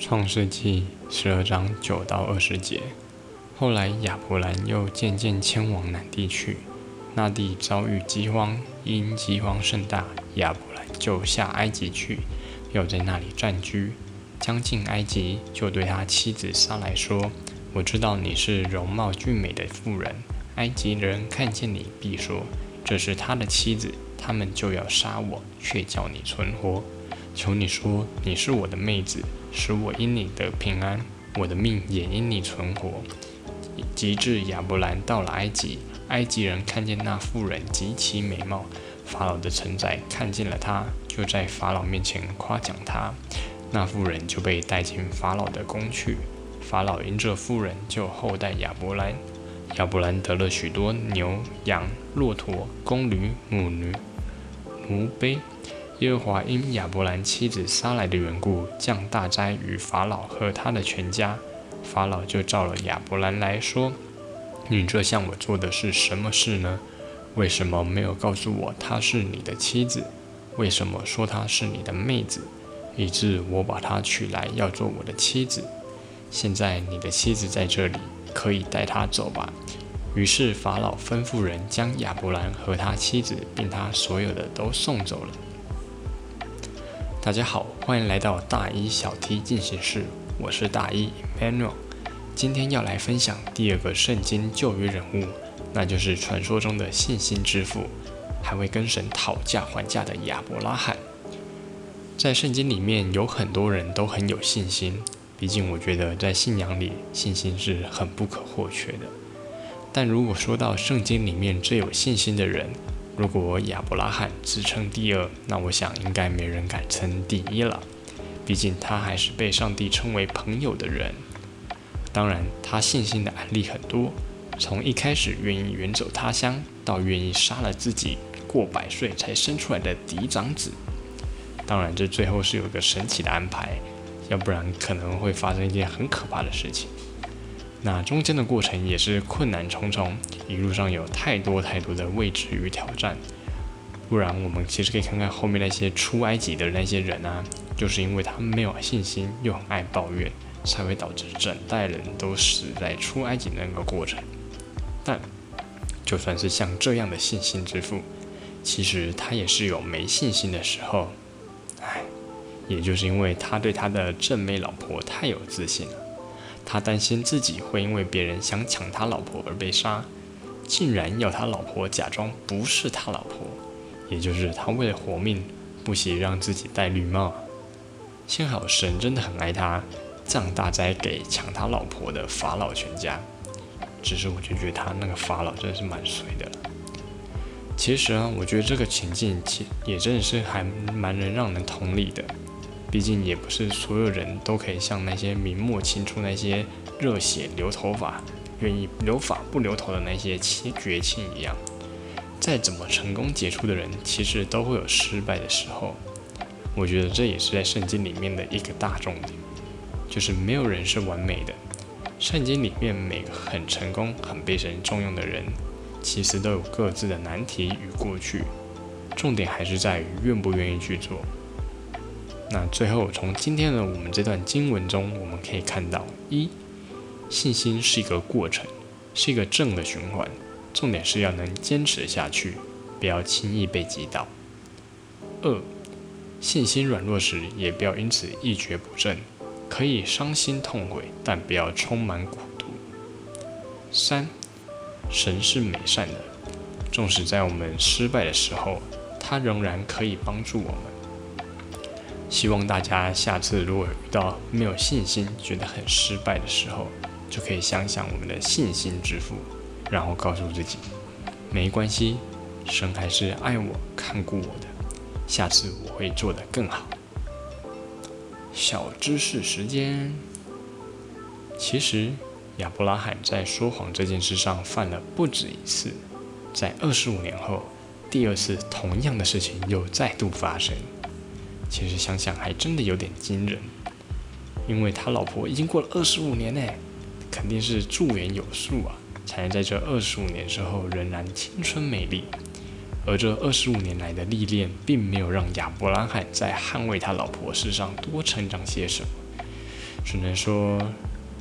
创世纪十二章九到二十节。后来亚伯兰又渐渐迁往南地去，那地遭遇饥荒，因饥荒甚大，亚伯兰就下埃及去，又在那里暂居。将近埃及，就对他妻子撒来说：“我知道你是容貌俊美的妇人，埃及人看见你，必说这是他的妻子，他们就要杀我，却叫你存活。求你说你是我的妹子，使我因你得平安，我的命也因你存活。”及至亚伯兰到了埃及，埃及人看见那妇人极其美貌，法老的臣宰看见了她，就在法老面前夸奖她。那妇人就被带进法老的宫去，法老因这妇人就厚待亚伯兰。亚伯兰得了许多牛羊、骆驼、公驴、母驴、奴婢。耶和华因亚伯兰妻子撒来的缘故，降大灾于法老和他的全家。法老就召了亚伯兰来说：“你这向我做的是什么事呢？为什么没有告诉我她是你的妻子？为什么说她是你的妹子？”以致我把她娶来，要做我的妻子。现在你的妻子在这里，可以带她走吧。于是法老吩咐人将亚伯兰和他妻子，并他所有的都送走了。大家好，欢迎来到大一小 T 进行式，我是大一 Manuel，。今天要来分享第二个圣经旧约人物，那就是传说中的信心之父，还会跟神讨价还价的亚伯拉罕。在圣经里面有很多人都很有信心，毕竟我觉得在信仰里信心是很不可或缺的。但如果说到圣经里面最有信心的人，如果亚伯拉罕自称第二，那我想应该没人敢称第一了。毕竟他还是被上帝称为朋友的人。当然，他信心的案例很多，从一开始愿意远走他乡，到愿意杀了自己过百岁才生出来的嫡长子。当然，这最后是有个神奇的安排，要不然可能会发生一件很可怕的事情。那中间的过程也是困难重重，一路上有太多太多的未知与挑战。不然，我们其实可以看看后面那些出埃及的那些人啊，就是因为他们没有信心，又很爱抱怨，才会导致整代人都死在出埃及的那个过程。但就算是像这样的信心之父，其实他也是有没信心的时候。唉，也就是因为他对他的正妹老婆太有自信了，他担心自己会因为别人想抢他老婆而被杀，竟然要他老婆假装不是他老婆，也就是他为了活命，不惜让自己戴绿帽。幸好神真的很爱他，降大灾给抢他老婆的法老全家。只是我就觉得他那个法老真的是蛮衰的。其实啊，我觉得这个情境其也真的是还蛮能让人同理的。毕竟也不是所有人都可以像那些明末清初那些热血留头发、愿意留发不留头的那些亲绝亲一样。再怎么成功杰出的人，其实都会有失败的时候。我觉得这也是在圣经里面的一个大重点，就是没有人是完美的。圣经里面每个很成功、很被神重用的人。其实都有各自的难题与过去，重点还是在于愿不愿意去做。那最后从今天的我们这段经文中，我们可以看到：一、信心是一个过程，是一个正的循环，重点是要能坚持下去，不要轻易被击倒；二、信心软弱时，也不要因此一蹶不振，可以伤心痛悔，但不要充满苦毒；三。神是美善的，纵使在我们失败的时候，他仍然可以帮助我们。希望大家下次如果遇到没有信心、觉得很失败的时候，就可以想想我们的信心之父，然后告诉自己，没关系，神还是爱我、看顾我的，下次我会做得更好。小知识时间，其实。亚伯拉罕在说谎这件事上犯了不止一次，在二十五年后，第二次同样的事情又再度发生。其实想想还真的有点惊人，因为他老婆已经过了二十五年呢，肯定是驻颜有术啊，才能在这二十五年之后仍然青春美丽。而这二十五年来的历练，并没有让亚伯拉罕在捍卫他老婆事上多成长些什么。只能说，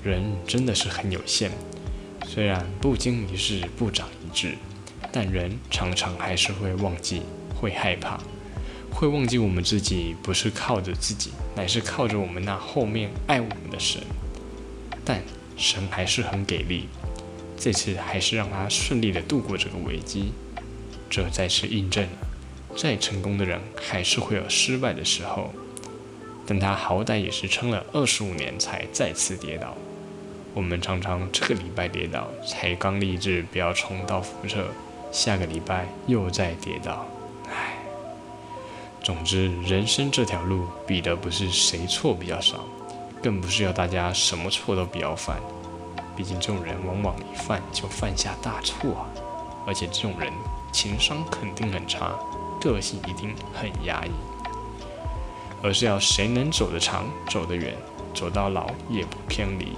人真的是很有限。虽然不经一事不长一智，但人常常还是会忘记，会害怕，会忘记我们自己不是靠着自己，乃是靠着我们那后面爱我们的神。但神还是很给力，这次还是让他顺利的度过这个危机。这再次印证了，再成功的人还是会有失败的时候。但他好歹也是撑了二十五年才再次跌倒。我们常常这个礼拜跌倒，才刚立志不要重蹈覆辙，下个礼拜又再跌倒。总之人生这条路比的不是谁错比较少，更不是要大家什么错都不要犯。毕竟这种人往往一犯就犯下大错啊，而且这种人情商肯定很差，个性一定很压抑。而是要谁能走得长、走得远、走到老也不偏离。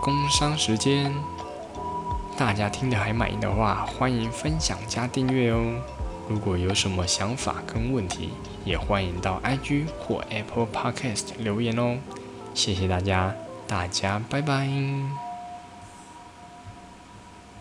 工商时间，大家听得还满意的话，欢迎分享加订阅哦。如果有什么想法跟问题，也欢迎到 IG 或 Apple Podcast 留言哦。谢谢大家，大家拜拜。